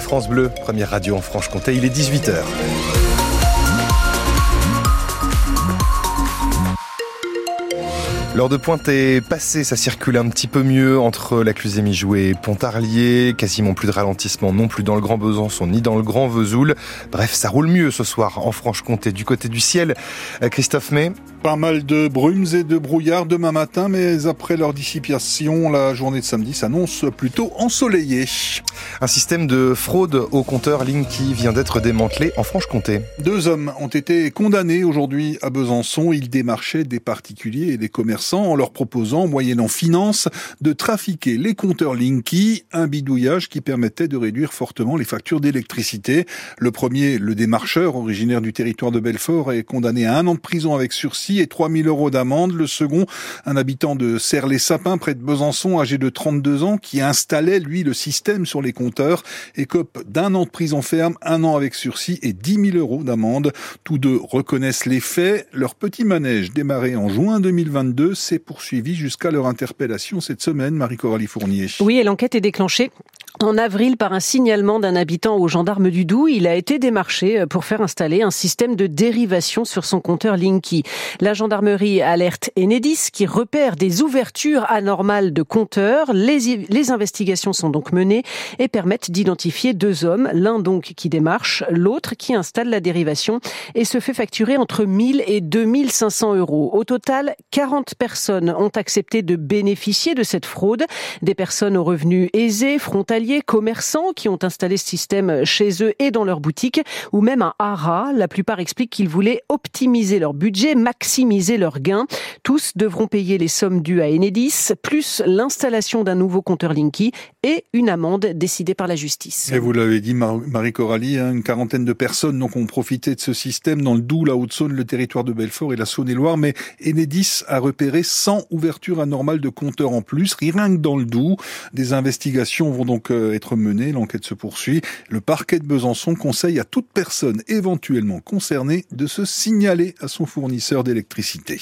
France Bleu, première radio en Franche-Comté. Il est 18h. L'heure de pointe est passée, ça circule un petit peu mieux entre la Clusée-Mijou et Pontarlier, quasiment plus de ralentissement non plus dans le Grand Besançon ni dans le Grand Vesoul. Bref, ça roule mieux ce soir en Franche-Comté du côté du ciel. Euh, Christophe May Pas mal de brumes et de brouillard demain matin, mais après leur dissipation, la journée de samedi s'annonce plutôt ensoleillée. Un système de fraude au compteur Linky vient d'être démantelé en Franche-Comté. Deux hommes ont été condamnés aujourd'hui à Besançon. Ils démarchaient des particuliers et des commerçants en leur proposant, moyennant finance, de trafiquer les compteurs Linky, un bidouillage qui permettait de réduire fortement les factures d'électricité. Le premier, le démarcheur, originaire du territoire de Belfort, est condamné à un an de prison avec sursis et 3000 euros d'amende. Le second, un habitant de Serres-les-Sapins, près de Besançon, âgé de 32 ans, qui installait, lui, le système sur les compteurs, écope d'un an de prison ferme, un an avec sursis et 10 000 euros d'amende. Tous deux reconnaissent les faits. Leur petit manège démarré en juin 2022 s'est poursuivi jusqu'à leur interpellation cette semaine, Marie-Coralie Fournier. Oui, et l'enquête est déclenchée en avril, par un signalement d'un habitant aux gendarmes du Doubs, il a été démarché pour faire installer un système de dérivation sur son compteur Linky. La gendarmerie alerte Enedis qui repère des ouvertures anormales de compteurs. Les, les investigations sont donc menées et permettent d'identifier deux hommes, l'un donc qui démarche, l'autre qui installe la dérivation et se fait facturer entre 1000 et 2500 euros. Au total, 40 personnes ont accepté de bénéficier de cette fraude. Des personnes aux revenus aisés, frontaliers, commerçants qui ont installé ce système chez eux et dans leur boutique, ou même un hara. La plupart expliquent qu'ils voulaient optimiser leur budget, maximiser leurs gains. Tous devront payer les sommes dues à Enedis, plus l'installation d'un nouveau compteur Linky et une amende décidée par la justice. Et vous l'avez dit, Marie Coralie, hein, une quarantaine de personnes donc, ont profité de ce système dans le Doubs, la Haute-Saône, le territoire de Belfort et la Saône-et-Loire, mais Enedis a repéré 100 ouvertures anormales de compteurs en plus, rien que dans le Doubs. Des investigations vont donc euh, être menées, l'enquête se poursuit. Le parquet de Besançon conseille à toute personne éventuellement concernée de se signaler à son fournisseur d'électricité.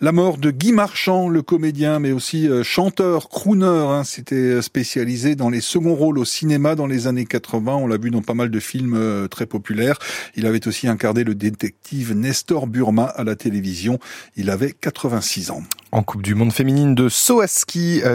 La mort de Guy Marchand, le comédien, mais aussi euh, chanteur, crooner, hein, c'était euh, spécialisé dans les seconds rôles au cinéma dans les années 80. On l'a vu dans pas mal de films euh, très populaires. Il avait aussi incarné le détective Nestor Burma à la télévision. Il avait 86 ans. En Coupe du Monde féminine de saut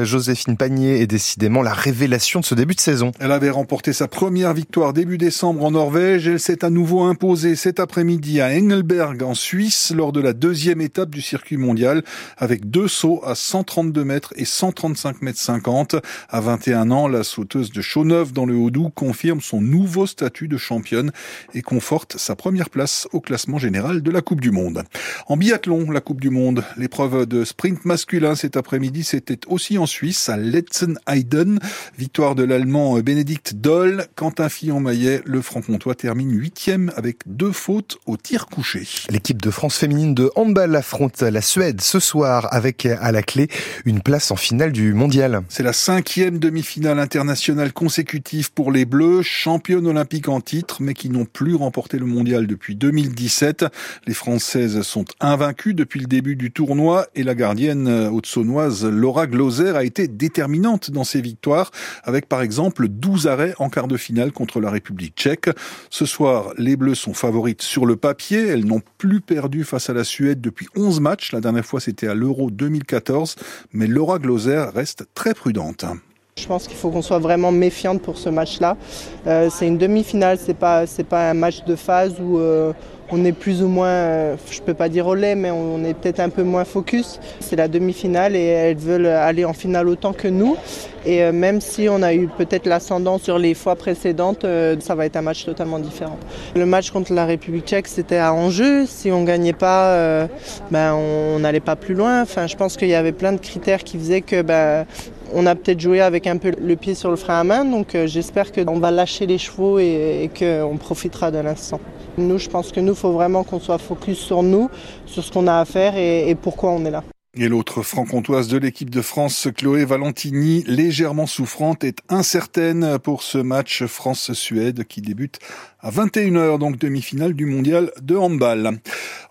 Joséphine Panier est décidément la révélation de ce début de saison. Elle avait remporté sa première victoire début décembre en Norvège. Elle s'est à nouveau imposée cet après-midi à Engelberg en Suisse lors de la deuxième étape du circuit mondial avec deux sauts à 132 mètres et 135 mètres 50. À 21 ans, la sauteuse de Chauneuf dans le Haut-Doubs confirme son nouveau statut de championne et conforte sa première place au classement général de la Coupe du Monde. En biathlon, la Coupe du Monde, l'épreuve de sprint masculin cet après-midi, c'était aussi en Suisse, à Letzenheiden. Victoire de l'Allemand Bénédicte Doll. Quentin Fillon-Maillet, le franc-comtois, termine huitième avec deux fautes au tir couché. L'équipe de France féminine de handball affronte la Suède ce soir avec à la clé une place en finale du mondial. C'est la cinquième demi-finale internationale consécutive pour les Bleus, championnes olympiques en titre, mais qui n'ont plus remporté le mondial depuis 2017. Les Françaises sont invaincues depuis le début du tournoi et la gardienne haute-saunoise Laura Gloser a été déterminante dans ses victoires, avec par exemple 12 arrêts en quart de finale contre la République tchèque. Ce soir, les Bleus sont favorites sur le papier. Elles n'ont plus perdu face à la Suède depuis 11 matchs. La dernière fois, c'était à l'Euro 2014, mais Laura Gloser reste très prudente. Je pense qu'il faut qu'on soit vraiment méfiante pour ce match-là. Euh, c'est une demi-finale, c'est pas pas un match de phase où euh, on est plus ou moins, euh, je peux pas dire au lait, mais on est peut-être un peu moins focus. C'est la demi-finale et elles veulent aller en finale autant que nous. Et même si on a eu peut-être l'ascendant sur les fois précédentes, ça va être un match totalement différent. Le match contre la République tchèque, c'était à enjeu. Si on gagnait pas, ben on n'allait pas plus loin. Enfin, je pense qu'il y avait plein de critères qui faisaient que ben, on a peut-être joué avec un peu le pied sur le frein à main, donc euh, j'espère qu'on va lâcher les chevaux et, qu'on profitera de l'instant. Nous, je pense que nous, faut vraiment qu'on soit focus sur nous, sur ce qu'on a à faire et, pourquoi on est là. Et l'autre franc-comtoise de l'équipe de France, Chloé Valentini, légèrement souffrante, est incertaine pour ce match France-Suède qui débute À 21h, donc demi-finale du mondial de handball.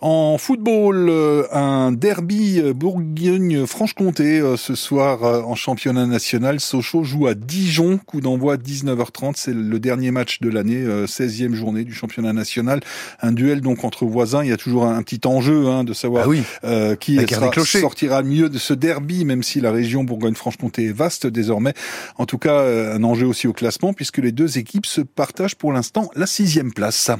En football, euh, un derby euh, Bourgogne-Franche-Comté euh, ce soir en championnat national. Sochaux joue à Dijon, coup d'envoi 19h30. C'est le dernier match de l'année, 16e journée du championnat national. Un duel donc entre voisins. Il y a toujours un, petit enjeu hein, de savoir ah qui sortira mieux de ce derby, même si la région Bourgogne-Franche-Comté est vaste désormais. En tout cas, un enjeu aussi au classement puisque les deux équipes se partagent pour l'instant la sixième place.